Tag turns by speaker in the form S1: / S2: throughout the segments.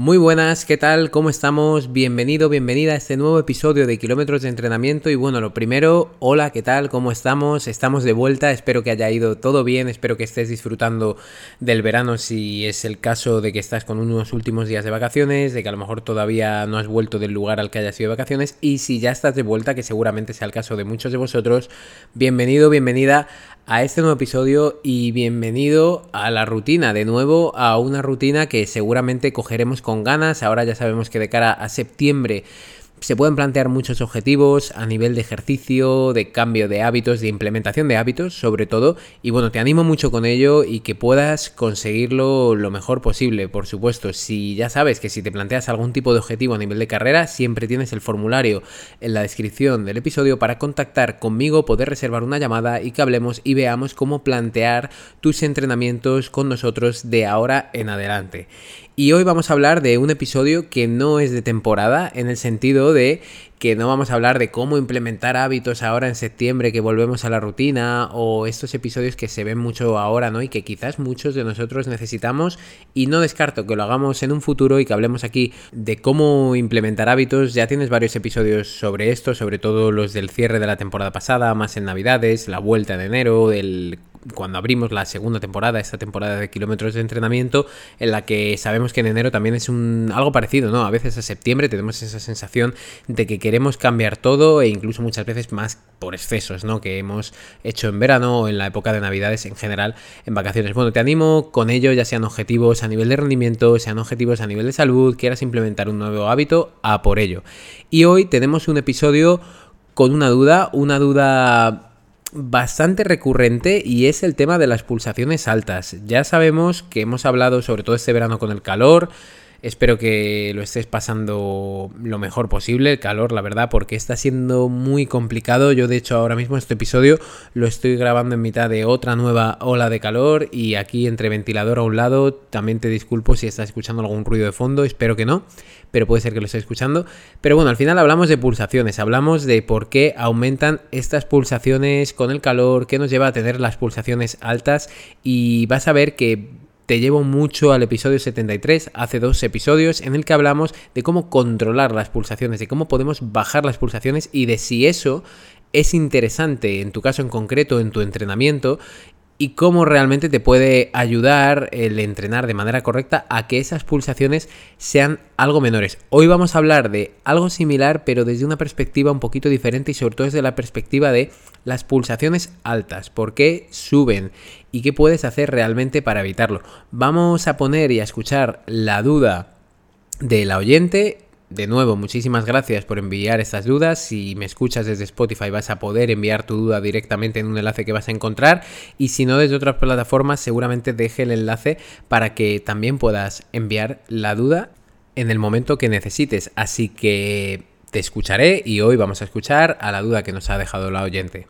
S1: Muy buenas, ¿qué tal? ¿Cómo estamos? Bienvenido, bienvenida a este nuevo episodio de Kilómetros de Entrenamiento. Y bueno, lo primero, hola, ¿qué tal? ¿Cómo estamos? Estamos de vuelta, espero que haya ido todo bien, espero que estés disfrutando del verano si es el caso de que estás con unos últimos días de vacaciones, de que a lo mejor todavía no has vuelto del lugar al que hayas ido de vacaciones. Y si ya estás de vuelta, que seguramente sea el caso de muchos de vosotros, bienvenido, bienvenida a este nuevo episodio y bienvenido a la rutina, de nuevo a una rutina que seguramente cogeremos con ganas. Ahora ya sabemos que de cara a septiembre se pueden plantear muchos objetivos a nivel de ejercicio, de cambio de hábitos, de implementación de hábitos, sobre todo. Y bueno, te animo mucho con ello y que puedas conseguirlo lo mejor posible. Por supuesto, si ya sabes que si te planteas algún tipo de objetivo a nivel de carrera, siempre tienes el formulario en la descripción del episodio para contactar conmigo, poder reservar una llamada y que hablemos y veamos cómo plantear tus entrenamientos con nosotros de ahora en adelante. Y hoy vamos a hablar de un episodio que no es de temporada, en el sentido de que no vamos a hablar de cómo implementar hábitos ahora en septiembre que volvemos a la rutina o estos episodios que se ven mucho ahora, ¿no? Y que quizás muchos de nosotros necesitamos y no descarto que lo hagamos en un futuro y que hablemos aquí de cómo implementar hábitos. Ya tienes varios episodios sobre esto, sobre todo los del cierre de la temporada pasada, más en Navidades, la vuelta de enero, el cuando abrimos la segunda temporada, esta temporada de kilómetros de entrenamiento, en la que sabemos que en enero también es un algo parecido, ¿no? A veces a septiembre tenemos esa sensación de que queremos cambiar todo e incluso muchas veces más por excesos, ¿no? Que hemos hecho en verano o en la época de Navidades en general, en vacaciones. Bueno, te animo con ello, ya sean objetivos a nivel de rendimiento, sean objetivos a nivel de salud, quieras implementar un nuevo hábito, a por ello. Y hoy tenemos un episodio con una duda, una duda bastante recurrente y es el tema de las pulsaciones altas. Ya sabemos que hemos hablado sobre todo este verano con el calor, Espero que lo estés pasando lo mejor posible, el calor, la verdad, porque está siendo muy complicado. Yo, de hecho, ahora mismo este episodio lo estoy grabando en mitad de otra nueva ola de calor y aquí entre ventilador a un lado. También te disculpo si estás escuchando algún ruido de fondo, espero que no, pero puede ser que lo estés escuchando. Pero bueno, al final hablamos de pulsaciones, hablamos de por qué aumentan estas pulsaciones con el calor, qué nos lleva a tener las pulsaciones altas y vas a ver que te llevo mucho al episodio 73, hace dos episodios, en el que hablamos de cómo controlar las pulsaciones, de cómo podemos bajar las pulsaciones y de si eso es interesante en tu caso en concreto, en tu entrenamiento, y cómo realmente te puede ayudar el entrenar de manera correcta a que esas pulsaciones sean algo menores. Hoy vamos a hablar de algo similar, pero desde una perspectiva un poquito diferente y sobre todo desde la perspectiva de las pulsaciones altas, por qué suben y qué puedes hacer realmente para evitarlo. Vamos a poner y a escuchar la duda de la oyente de nuevo, muchísimas gracias por enviar estas dudas. Si me escuchas desde Spotify vas a poder enviar tu duda directamente en un enlace que vas a encontrar. Y si no desde otras plataformas, seguramente deje el enlace para que también puedas enviar la duda en el momento que necesites. Así que te escucharé y hoy vamos a escuchar a la duda que nos ha dejado la oyente.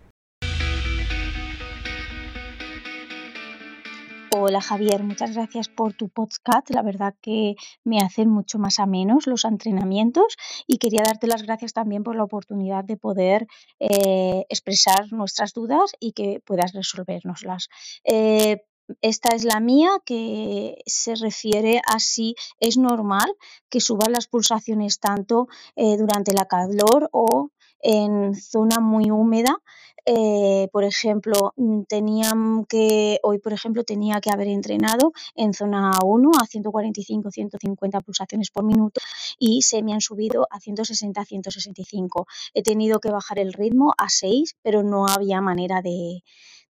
S2: Hola Javier, muchas gracias por tu podcast. La verdad que me hacen mucho más amenos los entrenamientos y quería darte las gracias también por la oportunidad de poder eh, expresar nuestras dudas y que puedas resolvernoslas. Eh, esta es la mía que se refiere a si es normal que suban las pulsaciones tanto eh, durante la calor o en zona muy húmeda eh, por ejemplo, mm, tenían que, hoy por ejemplo tenía que haber entrenado en zona 1 a 145, 150 pulsaciones por minuto y se me han subido a 160, 165. He tenido que bajar el ritmo a 6, pero no había manera de,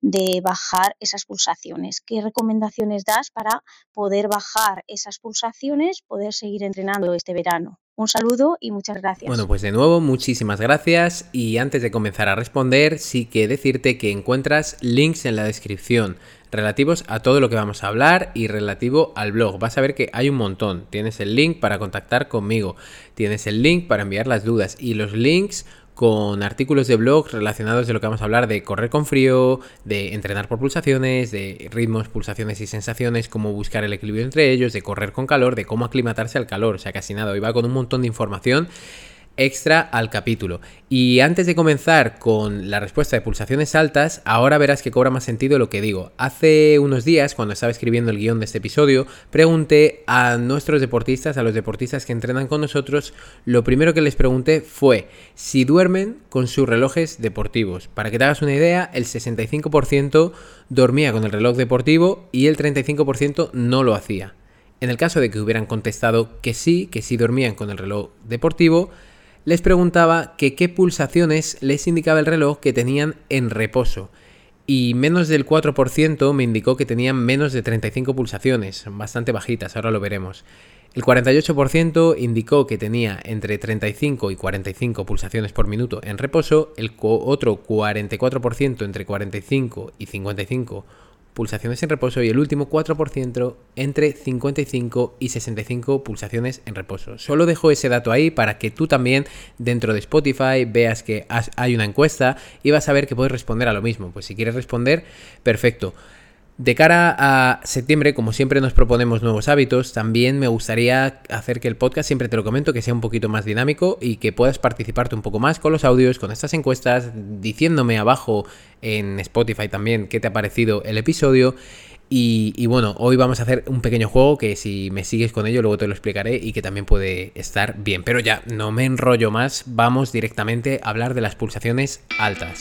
S2: de bajar esas pulsaciones. ¿Qué recomendaciones das para poder bajar esas pulsaciones, poder seguir entrenando este verano? Un saludo y muchas gracias.
S1: Bueno, pues de nuevo, muchísimas gracias. Y antes de comenzar a responder, sí que decirte que encuentras links en la descripción relativos a todo lo que vamos a hablar y relativo al blog. Vas a ver que hay un montón. Tienes el link para contactar conmigo, tienes el link para enviar las dudas y los links con artículos de blog relacionados de lo que vamos a hablar de correr con frío, de entrenar por pulsaciones, de ritmos, pulsaciones y sensaciones, cómo buscar el equilibrio entre ellos, de correr con calor, de cómo aclimatarse al calor, o sea, casi nada, hoy va con un montón de información extra al capítulo. Y antes de comenzar con la respuesta de pulsaciones altas, ahora verás que cobra más sentido lo que digo. Hace unos días, cuando estaba escribiendo el guion de este episodio, pregunté a nuestros deportistas, a los deportistas que entrenan con nosotros, lo primero que les pregunté fue si duermen con sus relojes deportivos. Para que te hagas una idea, el 65% dormía con el reloj deportivo y el 35% no lo hacía. En el caso de que hubieran contestado que sí, que sí dormían con el reloj deportivo, les preguntaba que qué pulsaciones les indicaba el reloj que tenían en reposo. Y menos del 4% me indicó que tenían menos de 35 pulsaciones, bastante bajitas, ahora lo veremos. El 48% indicó que tenía entre 35 y 45 pulsaciones por minuto en reposo, el otro 44% entre 45 y 55 pulsaciones en reposo y el último 4% entre 55 y 65 pulsaciones en reposo. Solo dejo ese dato ahí para que tú también dentro de Spotify veas que hay una encuesta y vas a ver que puedes responder a lo mismo. Pues si quieres responder, perfecto. De cara a septiembre, como siempre nos proponemos nuevos hábitos, también me gustaría hacer que el podcast, siempre te lo comento, que sea un poquito más dinámico y que puedas participarte un poco más con los audios, con estas encuestas, diciéndome abajo en Spotify también qué te ha parecido el episodio. Y, y, bueno, hoy vamos a hacer un pequeño juego que si me sigues con ello luego te lo explicaré y que también puede estar bien. Pero ya, no me enrollo más, vamos directamente a hablar de las pulsaciones altas.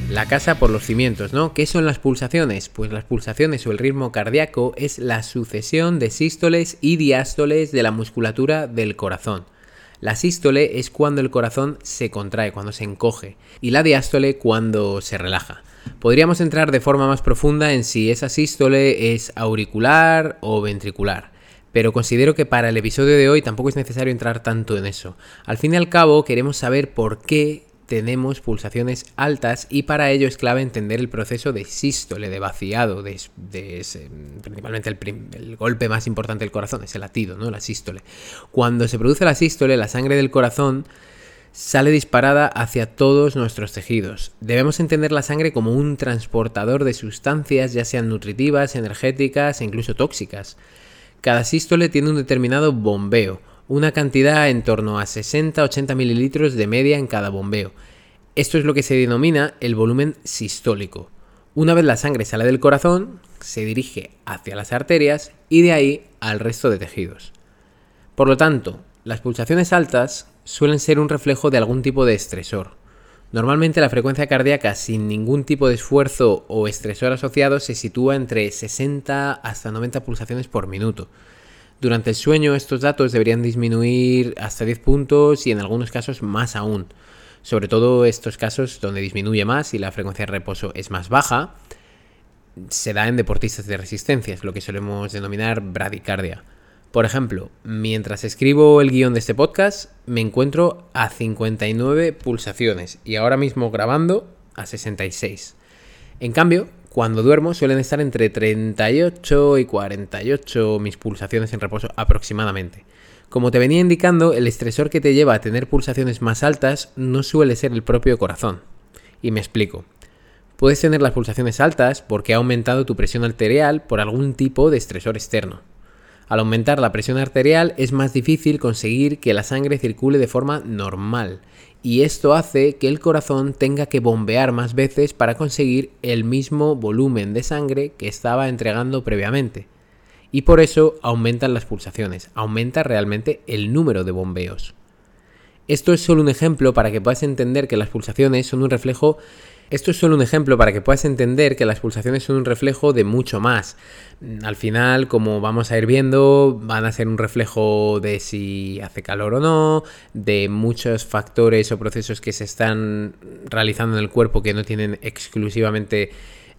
S1: la casa por los cimientos, ¿no? ¿Qué son las pulsaciones? Pues las pulsaciones o el ritmo cardíaco es la sucesión de sístoles y diástoles de la musculatura del corazón. La sístole es cuando el corazón se contrae, cuando se encoge, y la diástole cuando se relaja. Podríamos entrar de forma más profunda en si esa sístole es auricular o ventricular. Pero considero que para el episodio de hoy tampoco es necesario entrar tanto en eso. Al fin y al cabo queremos saber por qué tenemos pulsaciones altas y para ello es clave entender el proceso de sístole, de vaciado, principalmente el, golpe más importante del corazón, es el latido, ¿no? la sístole. Cuando se produce la sístole, la sangre del corazón sale disparada hacia todos nuestros tejidos. Debemos entender la sangre como un transportador de sustancias, ya sean nutritivas, energéticas e incluso tóxicas. Cada sístole tiene un determinado bombeo, una cantidad en torno a 60-80 mililitros de media en cada bombeo. Esto es lo que se denomina el volumen sistólico. Una vez la sangre sale del corazón, se dirige hacia las arterias y de ahí al resto de tejidos. Por lo tanto, las pulsaciones altas suelen ser un reflejo de algún tipo de estresor. Normalmente la frecuencia cardíaca sin ningún tipo de esfuerzo o estresor asociado se sitúa entre 60 hasta 90 pulsaciones por minuto. Durante el sueño estos datos deberían disminuir hasta 10 puntos y en algunos casos más aún. Sobre todo estos casos donde disminuye más y la frecuencia de reposo es más baja, se da en deportistas de resistencia, es lo que solemos denominar bradicardia. Por ejemplo, mientras escribo el guion de este podcast, me encuentro a 59 pulsaciones y ahora mismo grabando a 66. En cambio, cuando duermo suelen estar entre 38 y 48 mis pulsaciones en reposo aproximadamente. Como te venía indicando, el estresor que te lleva a tener pulsaciones más altas no suele ser el propio corazón. Y me explico. Puedes tener las pulsaciones altas porque ha aumentado tu presión arterial por algún tipo de estresor externo. Al aumentar la presión arterial es más difícil conseguir que la sangre circule de forma normal y esto hace que el corazón tenga que bombear más veces para conseguir el mismo volumen de sangre que estaba entregando previamente. Y por eso aumentan las pulsaciones, aumenta realmente el número de bombeos. Esto es solo un ejemplo para que puedas entender que las pulsaciones son un reflejo esto es solo un ejemplo para que puedas entender que las pulsaciones son un reflejo de mucho más. Al final, como vamos a ir viendo, van a ser un reflejo de si hace calor o no, de muchos factores o procesos que se están realizando en el cuerpo que no tienen exclusivamente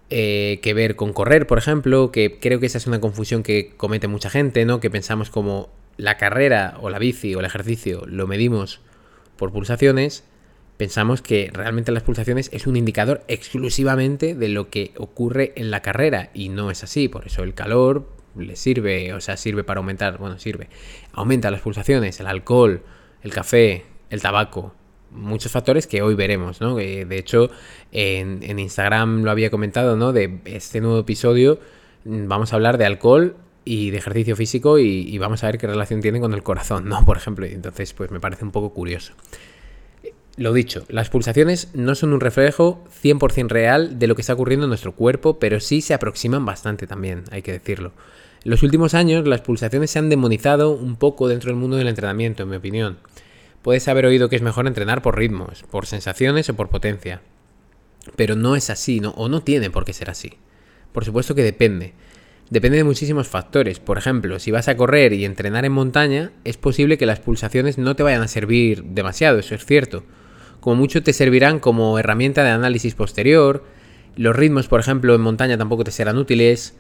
S1: eh, que ver con correr, por ejemplo, que creo que esa es una confusión que comete mucha gente, ¿no? Que pensamos como la carrera o la bici o el ejercicio lo medimos por pulsaciones, pensamos que realmente las pulsaciones es un indicador exclusivamente de lo que ocurre en la carrera y no es así, por eso el calor le sirve, o sea, sirve para aumentar, bueno, sirve, aumenta las pulsaciones, el alcohol, el café, el tabaco, muchos factores que hoy veremos, ¿no? de hecho, en, Instagram lo había comentado, ¿no? De este nuevo episodio mm, vamos a hablar de alcohol y de ejercicio físico y, vamos a ver qué relación tiene con el corazón, ¿no? Por ejemplo, entonces pues me parece un poco curioso. Lo dicho, las pulsaciones no son un reflejo 100% real de lo que está ocurriendo en nuestro cuerpo, pero sí se aproximan bastante también, hay que decirlo. En los últimos años las pulsaciones se han demonizado un poco dentro del mundo del entrenamiento, en mi opinión. Puedes haber oído que es mejor entrenar por ritmos, por sensaciones o por potencia. Pero no es así, o no tiene por qué ser así. Por supuesto que depende. Depende de muchísimos factores. Por ejemplo, si vas a correr y entrenar en montaña, es posible que las pulsaciones no te vayan a servir demasiado, eso es cierto. Como mucho te servirán como herramienta de análisis posterior. Los ritmos, por ejemplo, en montaña tampoco te serán útiles.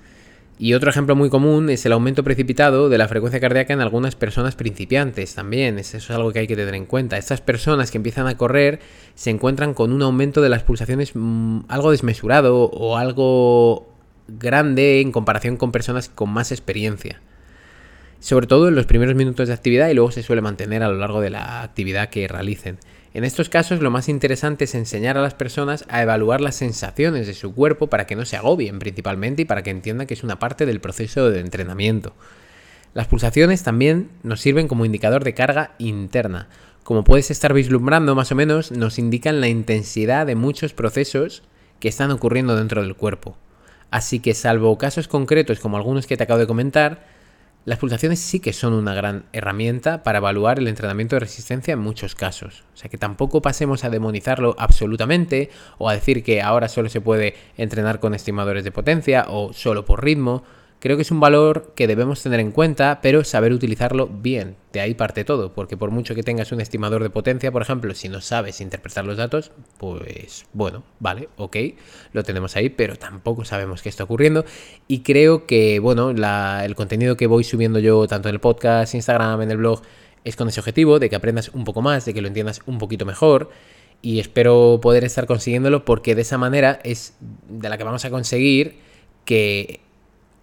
S1: Y otro ejemplo muy común es el aumento precipitado de la frecuencia cardíaca en algunas personas principiantes también. Eso es algo que hay que tener en cuenta. Estas personas que empiezan a correr se encuentran con un aumento de las pulsaciones mm, algo desmesurado o algo grande en comparación con personas con más experiencia. Sobre todo en los primeros minutos de actividad y luego se suele mantener a lo largo de la actividad que realicen. En estos casos lo más interesante es enseñar a las personas a evaluar las sensaciones de su cuerpo para que no se agobien principalmente y para que entiendan que es una parte del proceso de entrenamiento. Las pulsaciones también nos sirven como indicador de carga interna. Como puedes estar vislumbrando más o menos, nos indican la intensidad de muchos procesos que están ocurriendo dentro del cuerpo. Así que salvo casos concretos como algunos que te acabo de comentar, las pulsaciones sí que son una gran herramienta para evaluar el entrenamiento de resistencia en muchos casos. O sea que tampoco pasemos a demonizarlo absolutamente o a decir que ahora solo se puede entrenar con estimadores de potencia o solo por ritmo. Creo que es un valor que debemos tener en cuenta, pero saber utilizarlo bien. De ahí parte todo, porque por mucho que tengas un estimador de potencia, por ejemplo, si no sabes interpretar los datos, pues bueno, vale, ok, lo tenemos ahí, pero tampoco sabemos qué está ocurriendo. Y creo que, bueno, el contenido que voy subiendo yo, tanto en el podcast, Instagram, en el blog, es con ese objetivo de que aprendas un poco más, de que lo entiendas un poquito mejor y espero poder estar consiguiéndolo porque de esa manera es de la que vamos a conseguir que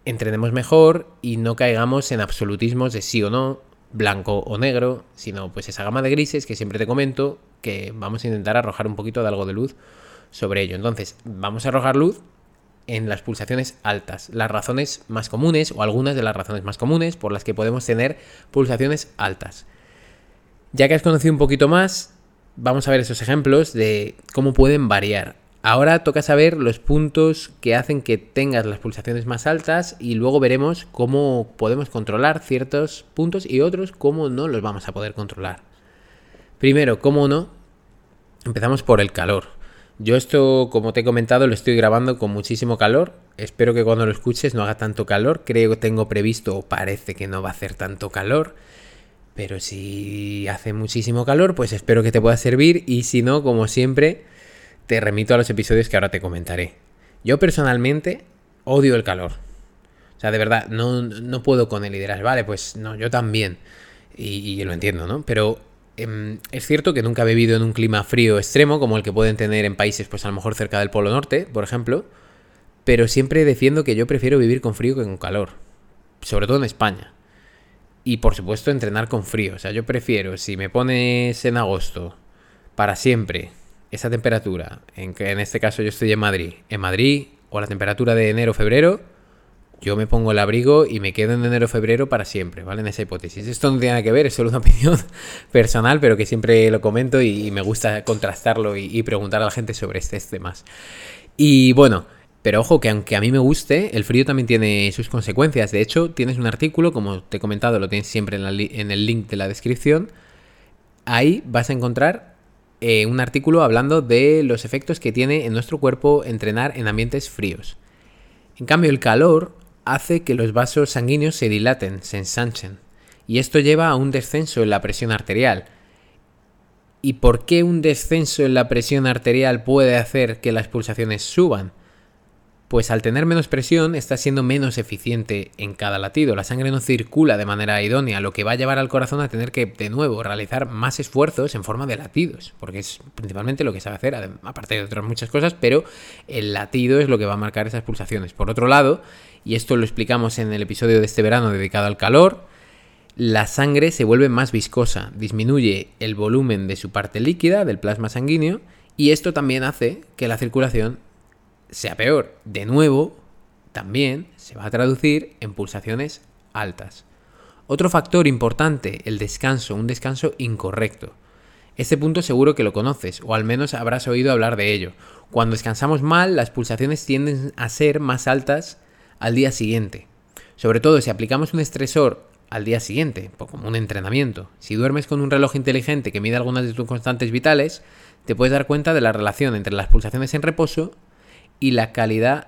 S1: entrenemos mejor y no caigamos en absolutismos de sí o no, blanco o negro, sino pues esa gama de grises que siempre te comento que vamos a intentar arrojar un poquito de algo de luz sobre ello. Entonces, vamos a arrojar luz en las pulsaciones altas, las razones más comunes o algunas de las razones más comunes por las que podemos tener pulsaciones altas. Ya que has conocido un poquito más, vamos a ver esos ejemplos de cómo pueden variar. Ahora toca saber los puntos que hacen que tengas las pulsaciones más altas y luego veremos cómo podemos controlar ciertos puntos y otros cómo no los vamos a poder controlar. Primero, cómo no, empezamos por el calor. Yo esto, como te he comentado, lo estoy grabando con muchísimo calor. Espero que cuando lo escuches no haga tanto calor. Creo que tengo previsto o parece que no va a hacer tanto calor. Pero si hace muchísimo calor, pues espero que te pueda servir. Y si no, como siempre, te remito a los episodios que ahora te comentaré. Yo personalmente odio el calor. O sea, de verdad, no, puedo con y dirás, vale, pues no, yo también. Y, lo entiendo, ¿no? Pero em, es cierto que nunca he vivido en un clima frío extremo como el que pueden tener en países, pues a lo mejor cerca del Polo Norte, por ejemplo. Pero siempre defiendo que yo prefiero vivir con frío que con calor. Sobre todo en España. Y por supuesto entrenar con frío. O sea, yo prefiero, si me pones en agosto, para siempre, esa temperatura, en que en este caso yo estoy en Madrid, en Madrid o la temperatura de enero-febrero, yo me pongo el abrigo y me quedo en enero-febrero para siempre, ¿vale? En esa hipótesis. Esto no tiene nada que ver, es solo una opinión personal, pero que siempre lo comento y, me gusta contrastarlo y, preguntar a la gente sobre este temas. Y bueno, pero ojo que aunque a mí me guste, el frío también tiene sus consecuencias. De hecho, tienes un artículo, como te he comentado, lo tienes siempre en, en el link de la descripción. Ahí vas a encontrar eh, un artículo hablando de los efectos que tiene en nuestro cuerpo entrenar en ambientes fríos. En cambio, el calor hace que los vasos sanguíneos se dilaten, se ensanchen, y esto lleva a un descenso en la presión arterial. ¿Y por qué un descenso en la presión arterial puede hacer que las pulsaciones suban? Pues al tener menos presión está siendo menos eficiente en cada latido. La sangre no circula de manera idónea, lo que va a llevar al corazón a tener que de nuevo realizar más esfuerzos en forma de latidos, porque es principalmente lo que sabe hacer, aparte de otras muchas cosas, pero el latido es lo que va a marcar esas pulsaciones. Por otro lado, y esto lo explicamos en el episodio de este verano dedicado al calor, la sangre se vuelve más viscosa, disminuye el volumen de su parte líquida, del plasma sanguíneo, y esto también hace que la circulación sea peor. De nuevo, también se va a traducir en pulsaciones altas. Otro factor importante, el descanso, un descanso incorrecto. Este punto seguro que lo conoces, o al menos habrás oído hablar de ello. Cuando descansamos mal, las pulsaciones tienden a ser más altas al día siguiente. Sobre todo si aplicamos un estresor al día siguiente, como un entrenamiento. Si duermes con un reloj inteligente que mide algunas de tus constantes vitales, te puedes dar cuenta de la relación entre las pulsaciones en reposo y la calidad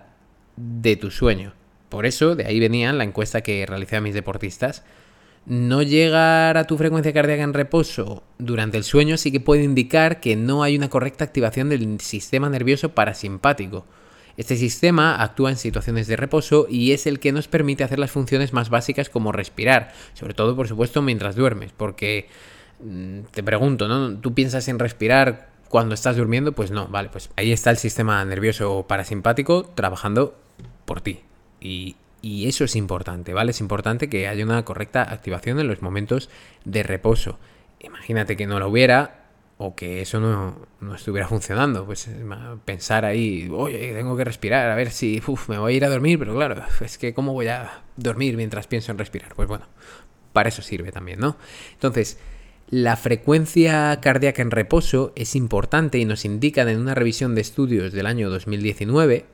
S1: de tu sueño. Por eso, de ahí venía la encuesta que realicé a mis deportistas. No llegar a tu frecuencia cardíaca en reposo durante el sueño sí que puede indicar que no hay una correcta activación del sistema nervioso parasimpático. Este sistema actúa en situaciones de reposo y es el que nos permite hacer las funciones más básicas como respirar, sobre todo por supuesto mientras duermes, porque mm, te pregunto, ¿no? ¿Tú piensas en respirar cuando estás durmiendo, pues no, vale, pues ahí está el sistema nervioso parasimpático trabajando por ti. Y, eso es importante, ¿vale? Es importante que haya una correcta activación en los momentos de reposo. Imagínate que no lo hubiera o que eso no, estuviera funcionando. Pues pensar ahí, oye, tengo que respirar, a ver si me voy a ir a dormir, pero claro, es que ¿cómo voy a dormir mientras pienso en respirar? Pues bueno, para eso sirve también, ¿no? Entonces, la frecuencia cardíaca en reposo es importante y nos indican en una revisión de estudios del año 2019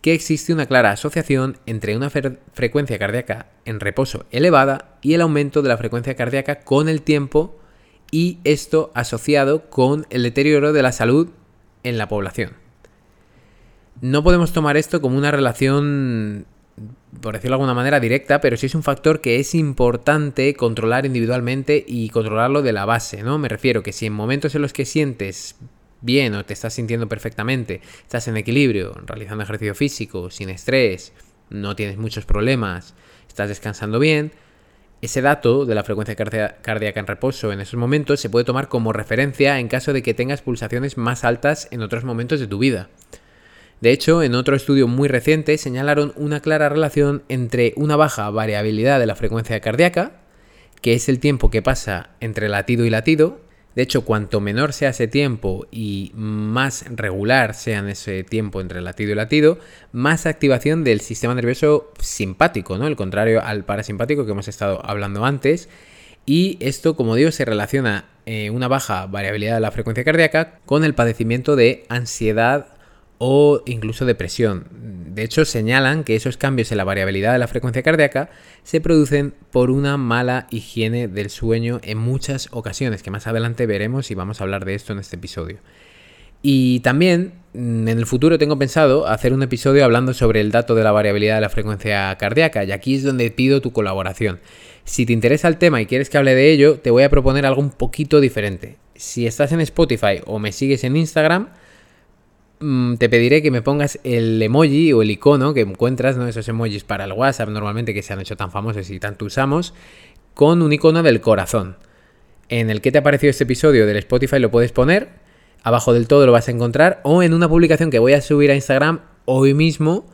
S1: que existe una clara asociación entre una frecuencia cardíaca en reposo elevada y el aumento de la frecuencia cardíaca con el tiempo y esto asociado con el deterioro de la salud en la población. No podemos tomar esto como una relación por decirlo de alguna manera, directa, pero sí es un factor que es importante controlar individualmente y controlarlo de la base, ¿no? Me refiero que si en momentos en los que sientes bien o te estás sintiendo perfectamente, estás en equilibrio, realizando ejercicio físico, sin estrés, no tienes muchos problemas, estás descansando bien, ese dato de la frecuencia cardíaca en reposo en esos momentos se puede tomar como referencia en caso de que tengas pulsaciones más altas en otros momentos de tu vida. De hecho, en otro estudio muy reciente señalaron una clara relación entre una baja variabilidad de la frecuencia cardíaca, que es el tiempo que pasa entre latido y latido. De hecho, cuanto menor sea ese tiempo y más regular sea ese tiempo entre latido y latido, más activación del sistema nervioso simpático, ¿no? El contrario al parasimpático que hemos estado hablando antes. Y esto, como digo, se relaciona eh, una baja variabilidad de la frecuencia cardíaca con el padecimiento de ansiedad o incluso depresión. De hecho, señalan que esos cambios en la variabilidad de la frecuencia cardíaca se producen por una mala higiene del sueño en muchas ocasiones, que más adelante veremos y vamos a hablar de esto en este episodio. Y también mm, en el futuro tengo pensado hacer un episodio hablando sobre el dato de la variabilidad de la frecuencia cardíaca, y aquí es donde pido tu colaboración. Si te interesa el tema y quieres que hable de ello, te voy a proponer algo un poquito diferente. Si estás en Spotify o me sigues en Instagram, te pediré que me pongas el emoji o el icono que encuentras, ¿no? Esos emojis para el WhatsApp normalmente que se han hecho tan famosos y tanto usamos, con un icono del corazón. En el que te ha parecido este episodio del Spotify lo puedes poner, abajo del todo lo vas a encontrar, o en una publicación que voy a subir a Instagram hoy mismo,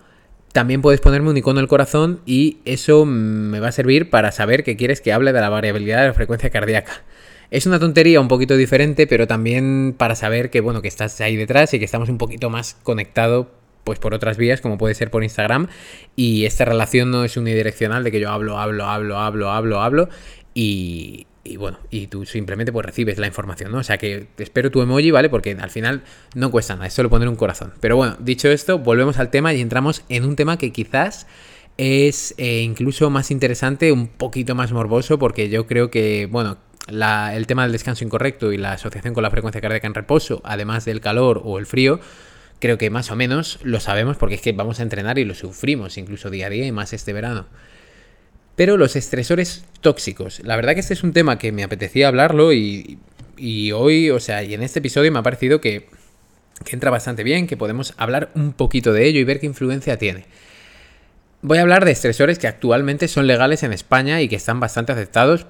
S1: también puedes ponerme un icono del corazón y eso me va a servir para saber que quieres que hable de la variabilidad de la frecuencia cardíaca. Es una tontería un poquito diferente, pero también para saber que, bueno, que estás ahí detrás y que estamos un poquito más conectados pues por otras vías, como puede ser por Instagram. Y esta relación no es unidireccional de que yo hablo, hablo, hablo, hablo, hablo, hablo. Y, bueno, y tú simplemente pues recibes la información, ¿no? O sea que espero tu emoji, ¿vale? Porque al final no cuesta nada, es solo poner un corazón. Pero bueno, dicho esto, volvemos al tema y entramos en un tema que quizás es eh, incluso más interesante, un poquito más morboso, porque yo creo que, bueno, el tema del descanso incorrecto y la asociación con la frecuencia cardíaca en reposo, además del calor o el frío, creo que más o menos lo sabemos porque es que vamos a entrenar y lo sufrimos incluso día a día y más este verano. Pero los estresores tóxicos, la verdad que este es un tema que me apetecía hablarlo y, hoy, o sea, y en este episodio me ha parecido que entra bastante bien, que podemos hablar un poquito de ello y ver qué influencia tiene. Voy a hablar de estresores que actualmente son legales en España y que están bastante aceptados,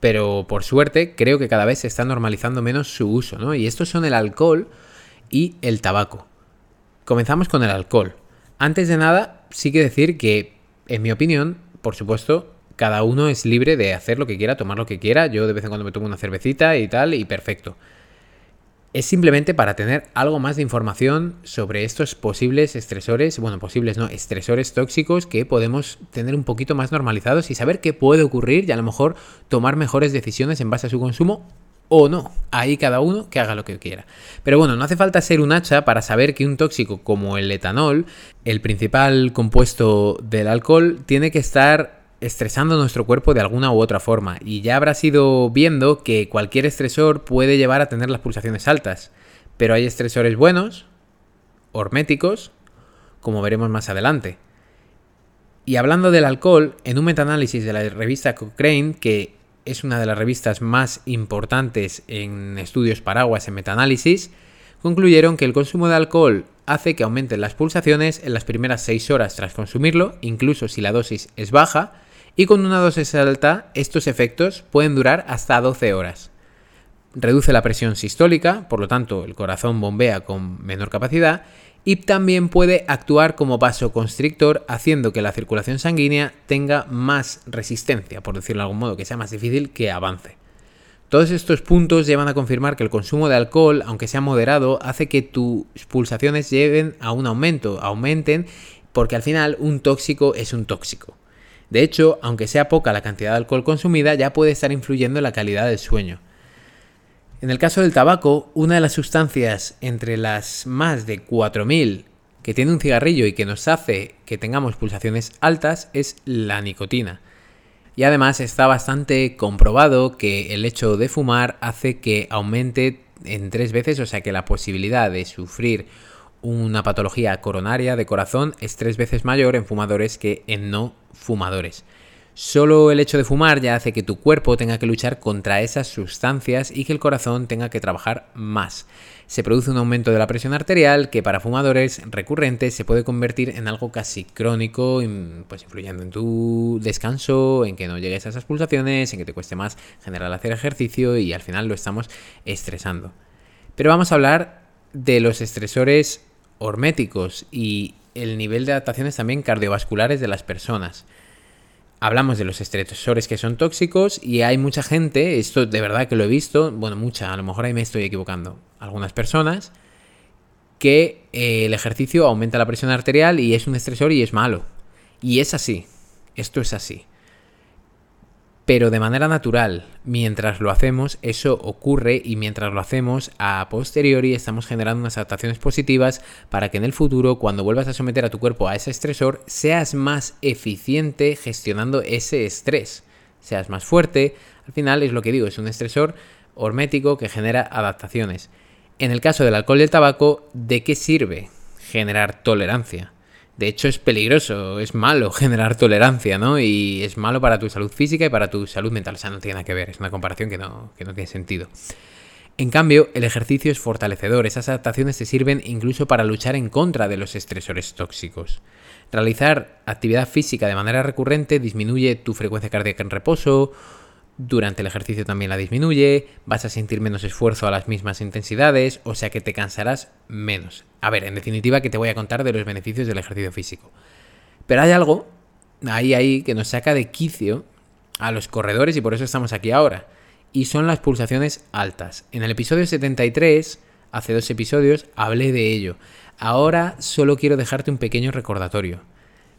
S1: pero por suerte creo que cada vez se está normalizando menos su uso, ¿no? Y estos son el alcohol y el tabaco. Comenzamos con el alcohol. Antes de nada, sí que decir que, en mi opinión, por supuesto, cada uno es libre de hacer lo que quiera, tomar lo que quiera. Yo de vez en cuando me tomo una cervecita y tal, y perfecto es simplemente para tener algo más de información sobre estos posibles estresores, bueno, posibles no, estresores tóxicos que podemos tener un poquito más normalizados y saber qué puede ocurrir y a lo mejor tomar mejores decisiones en base a su consumo o no. Ahí cada uno que haga lo que quiera. Pero bueno, no hace falta ser un hacha para saber que un tóxico como el etanol, el principal compuesto del alcohol, tiene que estar estresando nuestro cuerpo de alguna u otra forma. Y ya habrás ido viendo que cualquier estresor puede llevar a tener las pulsaciones altas. Pero hay estresores buenos, horméticos, como veremos más adelante. Y hablando del alcohol, en un metaanálisis de la revista Cochrane, que es una de las revistas más importantes en estudios paraguas en metaanálisis, concluyeron que el consumo de alcohol hace que aumenten las pulsaciones en las primeras 6 horas tras consumirlo, incluso si la dosis es baja, y con una dosis alta estos efectos pueden durar hasta 12 horas. Reduce la presión sistólica, por lo tanto el corazón bombea con menor capacidad y también puede actuar como vasoconstrictor haciendo que la circulación sanguínea tenga más resistencia, por decirlo de algún modo, que sea más difícil que avance. Todos estos puntos llevan a confirmar que el consumo de alcohol, aunque sea moderado, hace que tus pulsaciones lleven a un aumento, aumenten, porque al final un tóxico es un tóxico. De hecho, aunque sea poca la cantidad de alcohol consumida, ya puede estar influyendo en la calidad del sueño. En el caso del tabaco, una de las sustancias entre las más de 4.000 que tiene un cigarrillo y que nos hace que tengamos pulsaciones altas es la nicotina. Y además está bastante comprobado que el hecho de fumar hace que aumente en tres veces, o sea que la posibilidad de sufrir una patología coronaria de corazón es tres veces mayor en fumadores que en no fumadores. Solo el hecho de fumar ya hace que tu cuerpo tenga que luchar contra esas sustancias y que el corazón tenga que trabajar más. Se produce un aumento de la presión arterial que para fumadores recurrentes se puede convertir en algo casi crónico, pues influyendo en tu descanso, en que no llegues a esas pulsaciones, en que te cueste más general hacer ejercicio y al final lo estamos estresando. Pero vamos a hablar de los estresores horméticos y el nivel de adaptaciones también cardiovasculares de las personas. Hablamos de los estresores que son tóxicos y hay mucha gente, esto de verdad que lo he visto, bueno, mucha, a lo mejor ahí me estoy equivocando, algunas personas, que eh, el ejercicio aumenta la presión arterial y es un estresor y es malo. Y es así, esto es así pero de manera natural. Mientras lo hacemos, eso ocurre y mientras lo hacemos, a posteriori estamos generando unas adaptaciones positivas para que en el futuro, cuando vuelvas a someter a tu cuerpo a ese estresor, seas más eficiente gestionando ese estrés. Seas más fuerte. Al final es lo que digo, es un estresor hormético que genera adaptaciones. En el caso del alcohol y el tabaco, ¿de qué sirve generar tolerancia? De hecho, es peligroso, es malo generar tolerancia, ¿no? Y es malo para tu salud física y para tu salud mental. O sea, no tiene nada que ver, es una comparación que no, que no tiene sentido. En cambio, el ejercicio es fortalecedor, esas adaptaciones te sirven incluso para luchar en contra de los estresores tóxicos. Realizar actividad física de manera recurrente disminuye tu frecuencia cardíaca en reposo, durante el ejercicio también la disminuye, vas a sentir menos esfuerzo a las mismas intensidades, o sea que te cansarás menos. A ver, en definitiva que te voy a contar de los beneficios del ejercicio físico. Pero hay algo ahí ahí que nos saca de quicio a los corredores y por eso estamos aquí ahora. Y son las pulsaciones altas. En el episodio 73, hace dos episodios, hablé de ello. Ahora solo quiero dejarte un pequeño recordatorio.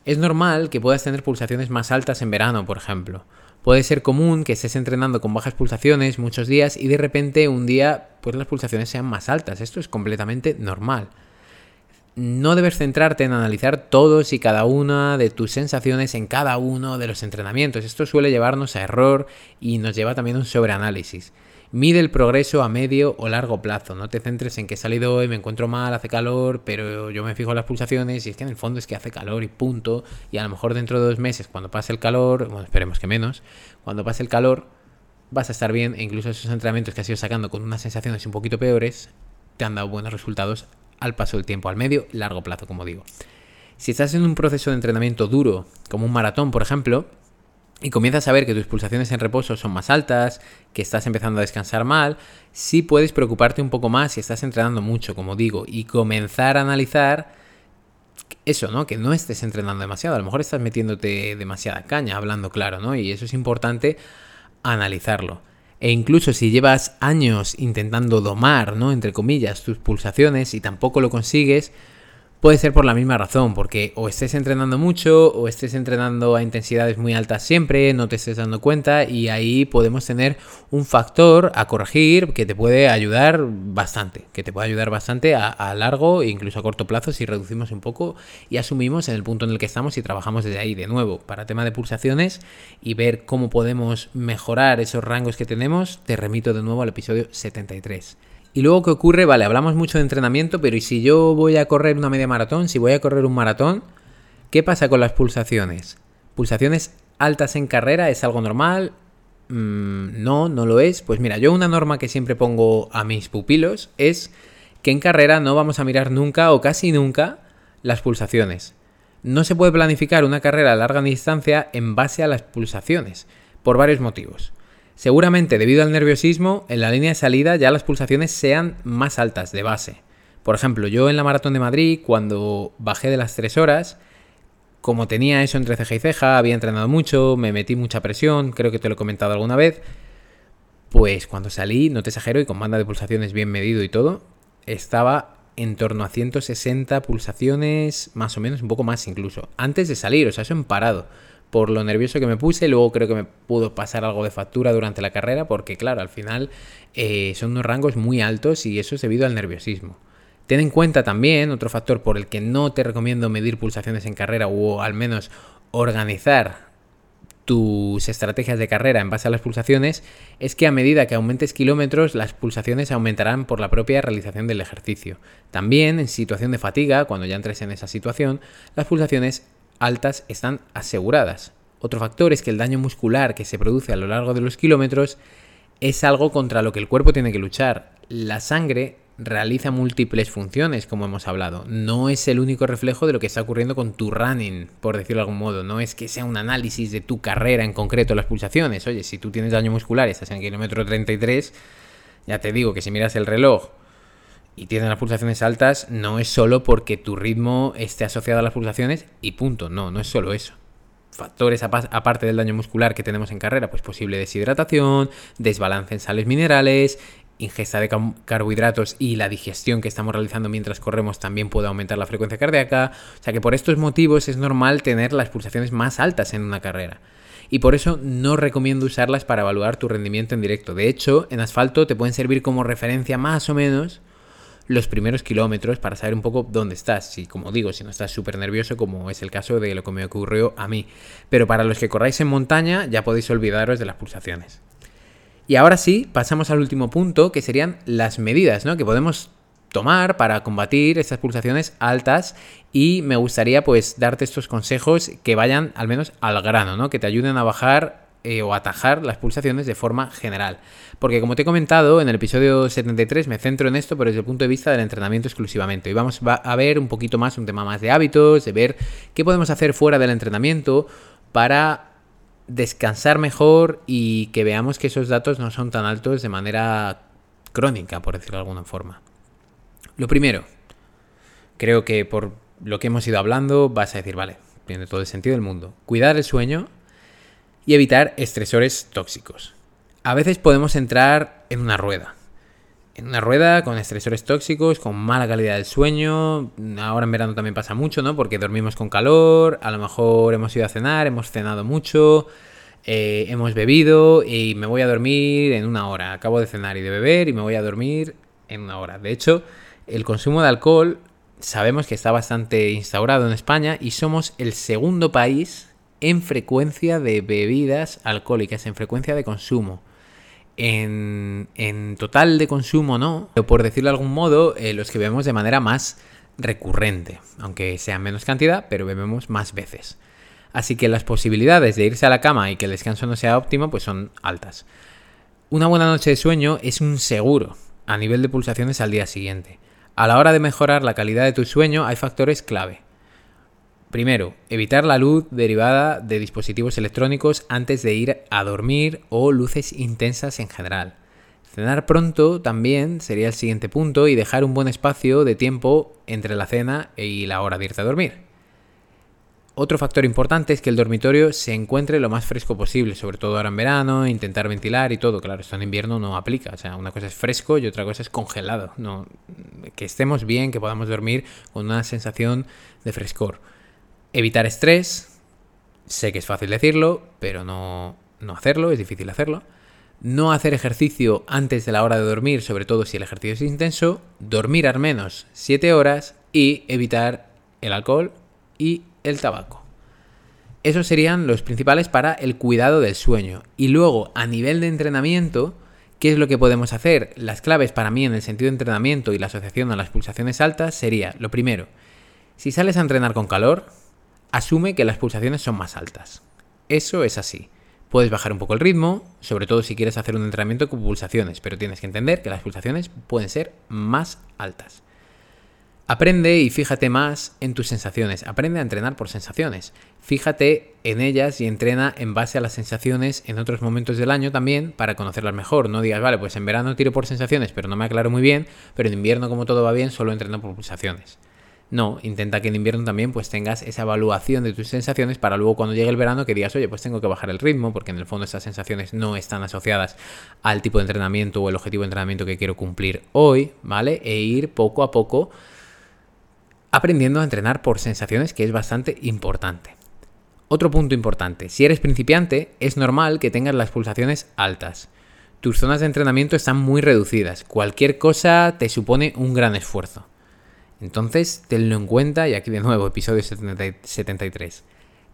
S1: Es normal que puedas tener pulsaciones más altas en verano, por ejemplo Puede ser común que estés entrenando con bajas pulsaciones muchos días y de repente un día pues las pulsaciones sean más altas. Esto es completamente normal. No debes centrarte en analizar todos y cada una de tus sensaciones en cada uno de los entrenamientos. Esto suele llevarnos a error y nos lleva también a un sobreanálisis. Mide el progreso a medio o largo plazo. No te centres en que he salido hoy, me encuentro mal, hace calor, pero yo me fijo en las pulsaciones y es que en el fondo es que hace calor y punto. Y a lo mejor dentro de dos meses, cuando pase el calor, bueno, esperemos que menos, cuando pase el calor, vas a estar bien e incluso esos entrenamientos que has ido sacando con unas sensaciones un poquito peores te han dado buenos resultados al paso del tiempo, al medio, largo plazo, como digo. Si estás en un proceso de entrenamiento duro, como un maratón, por ejemplo, y comienzas a ver que tus pulsaciones en reposo son más altas, que estás empezando a descansar mal, sí puedes preocuparte un poco más si estás entrenando mucho, como digo, y comenzar a analizar eso, ¿no? Que no estés entrenando demasiado, a lo mejor estás metiéndote demasiada caña, hablando claro, ¿no? Y eso es importante analizarlo. E incluso si llevas años intentando domar, ¿no? Entre comillas, tus pulsaciones y tampoco lo consigues, Puede ser por la misma razón, porque o estés entrenando mucho o estés entrenando a intensidades muy altas siempre, no te estés dando cuenta y ahí podemos tener un factor a corregir que te puede ayudar bastante, que te puede ayudar bastante a, largo e incluso a corto plazo si reducimos un poco y asumimos en el punto en el que estamos y trabajamos desde ahí de nuevo. Para tema de pulsaciones y ver cómo podemos mejorar esos rangos que tenemos, te remito de nuevo al episodio 73. Y luego, ¿qué ocurre? Vale, hablamos mucho de entrenamiento, pero ¿y si yo voy a correr una media maratón? Si voy a correr un maratón, ¿qué pasa con las pulsaciones? ¿Pulsaciones altas en carrera es algo normal? Mm, no, no lo es. Pues mira, yo una norma que siempre pongo a mis pupilos es que en carrera no vamos a mirar nunca o casi nunca las pulsaciones. No se puede planificar una carrera a larga distancia en base a las pulsaciones, por varios motivos. Seguramente debido al nerviosismo, en la línea de salida ya las pulsaciones sean más altas de base. Por ejemplo, yo en la maratón de Madrid, cuando bajé de las 3 horas, como tenía eso entre ceja y ceja, había entrenado mucho, me metí mucha presión, creo que te lo he comentado alguna vez, pues cuando salí, no te exagero, y con banda de pulsaciones bien medido y todo, estaba en torno a 160 pulsaciones, más o menos, un poco más incluso, antes de salir, o sea, eso en parado por lo nervioso que me puse. Luego creo que me pudo pasar algo de factura durante la carrera porque, claro, al final eh, son unos rangos muy altos y eso es debido al nerviosismo. Ten en cuenta también otro factor por el que no te recomiendo medir pulsaciones en carrera o al menos organizar tus estrategias de carrera en base a las pulsaciones es que a medida que aumentes kilómetros las pulsaciones aumentarán por la propia realización del ejercicio. También en situación de fatiga, cuando ya entres en esa situación, las pulsaciones altas están aseguradas. Otro factor es que el daño muscular que se produce a lo largo de los kilómetros es algo contra lo que el cuerpo tiene que luchar. La sangre realiza múltiples funciones, como hemos hablado. No es el único reflejo de lo que está ocurriendo con tu running, por decirlo de algún modo. No es que sea un análisis de tu carrera en concreto las pulsaciones. Oye, si tú tienes daño muscular estás en kilómetro 33, ya te digo que si miras el reloj y tienen las pulsaciones altas, no es solo porque tu ritmo esté asociado a las pulsaciones y punto. No, no es solo eso. Factores aparte del daño muscular que tenemos en carrera, pues posible deshidratación, desbalance en sales minerales, ingesta de carbohidratos y la digestión que estamos realizando mientras corremos también puede aumentar la frecuencia cardíaca. O sea que por estos motivos es normal tener las pulsaciones más altas en una carrera. Y por eso no recomiendo usarlas para evaluar tu rendimiento en directo. De hecho, en asfalto te pueden servir como referencia más o menos los primeros kilómetros para saber un poco dónde estás. Si, como digo, si no estás súper nervioso, como es el caso de lo que me ocurrió a mí. Pero para los que corráis en montaña, ya podéis olvidaros de las pulsaciones. Y ahora sí, pasamos al último punto, que serían las medidas, ¿no? Que podemos tomar para combatir estas pulsaciones altas y me gustaría pues darte estos consejos que vayan al menos al grano, ¿no? Que te ayuden a bajar eh, o atajar las pulsaciones de forma general. Porque como te he comentado en el episodio 73 me centro en esto pero desde el punto de vista del entrenamiento exclusivamente. Y vamos a ver un poquito más un tema más de hábitos, de ver qué podemos hacer fuera del entrenamiento para descansar mejor y que veamos que esos datos no son tan altos de manera crónica, por decirlo de alguna forma. Lo primero, creo que por lo que hemos ido hablando vas a decir, vale, tiene todo el sentido del mundo. Cuidar el sueño y evitar estresores tóxicos. A veces podemos entrar en una rueda. En una rueda con estresores tóxicos, con mala calidad del sueño. Ahora en verano también pasa mucho, ¿no? Porque dormimos con calor, a lo mejor hemos ido a cenar, hemos cenado mucho, eh, hemos bebido y me voy a dormir en una hora. Acabo de cenar y de beber y me voy a dormir en una hora. De hecho, el consumo de alcohol sabemos que está bastante instaurado en España y somos el segundo país en frecuencia de bebidas alcohólicas, en frecuencia de consumo. En, total de consumo no, pero por decirlo de algún modo, eh, los que bebemos de manera más recurrente, aunque sea menos cantidad, pero bebemos más veces. Así que las posibilidades de irse a la cama y que el descanso no sea óptimo, pues son altas. Una buena noche de sueño es un seguro a nivel de pulsaciones al día siguiente. A la hora de mejorar la calidad de tu sueño hay factores clave. Primero, evitar la luz derivada de dispositivos electrónicos antes de ir a dormir o luces intensas en general. Cenar pronto también sería el siguiente punto y dejar un buen espacio de tiempo entre la cena y la hora de irte a dormir. Otro factor importante es que el dormitorio se encuentre lo más fresco posible, sobre todo ahora en verano, intentar ventilar y todo. Claro, esto en invierno no aplica. O sea, una cosa es fresco y otra cosa es congelado. No, que estemos bien, que podamos dormir con una sensación de frescor. Evitar estrés. Sé que es fácil decirlo, pero no, no hacerlo, es difícil hacerlo. No hacer ejercicio antes de la hora de dormir, sobre todo si el ejercicio es intenso. Dormir al menos 7 horas y evitar el alcohol y el tabaco. Esos serían los principales para el cuidado del sueño. Y luego, a nivel de entrenamiento, ¿qué es lo que podemos hacer? Las claves para mí en el sentido de entrenamiento y la asociación a las pulsaciones altas sería, lo primero, si sales a entrenar con calor, asume que las pulsaciones son más altas. Eso es así. Puedes bajar un poco el ritmo, sobre todo si quieres hacer un entrenamiento con pulsaciones, pero tienes que entender que las pulsaciones pueden ser más altas. Aprende y fíjate más en tus sensaciones. Aprende a entrenar por sensaciones. Fíjate en ellas y entrena en base a las sensaciones en otros momentos del año también para conocerlas mejor. No digas, vale, pues en verano tiro por sensaciones, pero no me aclaro muy bien, pero en invierno como todo va bien, solo entreno por pulsaciones. No, intenta que en invierno también pues tengas esa evaluación de tus sensaciones para luego cuando llegue el verano que digas, oye, pues tengo que bajar el ritmo porque en el fondo esas sensaciones no están asociadas al tipo de entrenamiento o el objetivo de entrenamiento que quiero cumplir hoy, ¿vale? E ir poco a poco aprendiendo a entrenar por sensaciones, que es bastante importante. Otro punto importante, si eres principiante, es normal que tengas las pulsaciones altas. Tus zonas de entrenamiento están muy reducidas, cualquier cosa te supone un gran esfuerzo. Entonces, tenlo en cuenta y aquí de nuevo, episodio 73.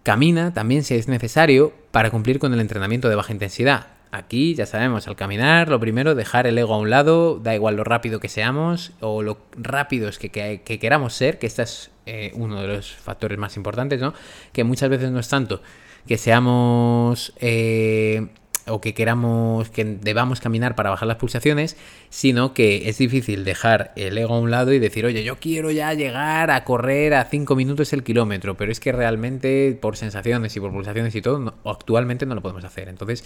S1: Camina también si es necesario para cumplir con el entrenamiento de baja intensidad. Aquí ya sabemos, al caminar, lo primero, dejar el ego a un lado, da igual lo rápido que seamos o lo rápidos que, que, queramos ser, que este es eh, uno de los factores más importantes, ¿no? Que muchas veces no es tanto que seamos... Eh, o que queramos, que debamos caminar para bajar las pulsaciones, sino que es difícil dejar el ego a un lado y decir, oye, yo quiero ya llegar a correr a 5 minutos el kilómetro, pero es que realmente por sensaciones y por pulsaciones y todo, actualmente no lo podemos hacer. Entonces,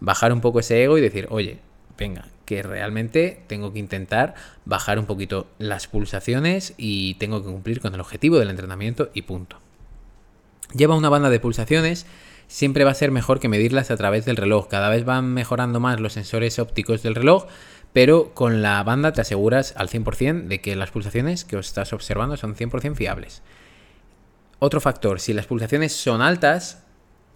S1: bajar un poco ese ego y decir, oye, venga, que realmente tengo que intentar bajar un poquito las pulsaciones y tengo que cumplir con el objetivo del entrenamiento y punto. Lleva una banda de pulsaciones siempre va a ser mejor que medirlas a través del reloj. Cada vez van mejorando más los sensores ópticos del reloj, pero con la banda te aseguras al 100% de que las pulsaciones que os estás observando son 100% fiables. Otro factor, si las pulsaciones son altas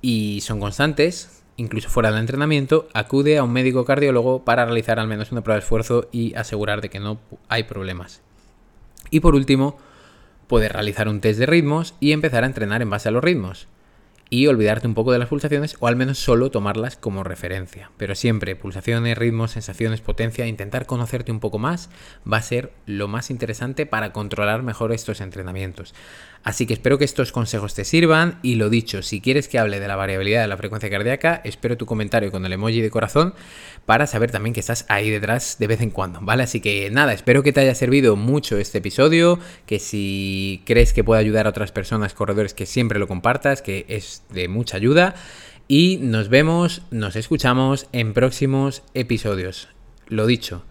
S1: y son constantes, incluso fuera del entrenamiento, acude a un médico cardiólogo para realizar al menos una prueba de esfuerzo y asegurar de que no hay problemas. Y por último, puedes realizar un test de ritmos y empezar a entrenar en base a los ritmos y olvidarte un poco de las pulsaciones o al menos solo tomarlas como referencia. Pero siempre pulsaciones, ritmos, sensaciones, potencia, intentar conocerte un poco más va a ser lo más interesante para controlar mejor estos entrenamientos. Así que espero que estos consejos te sirvan y lo dicho, si quieres que hable de la variabilidad de la frecuencia cardíaca, espero tu comentario con el emoji de corazón para saber también que estás ahí detrás de vez en cuando, ¿vale? Así que nada, espero que te haya servido mucho este episodio, que si crees que puede ayudar a otras personas, corredores, que siempre lo compartas, que es de mucha ayuda. Y nos vemos, nos escuchamos en próximos episodios. Lo dicho,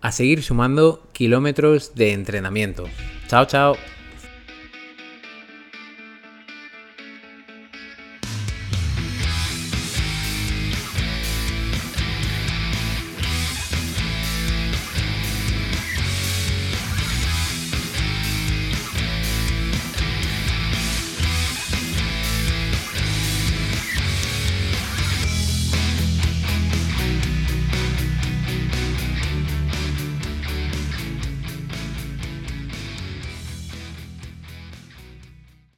S1: a seguir sumando kilómetros de entrenamiento. Chao, chao.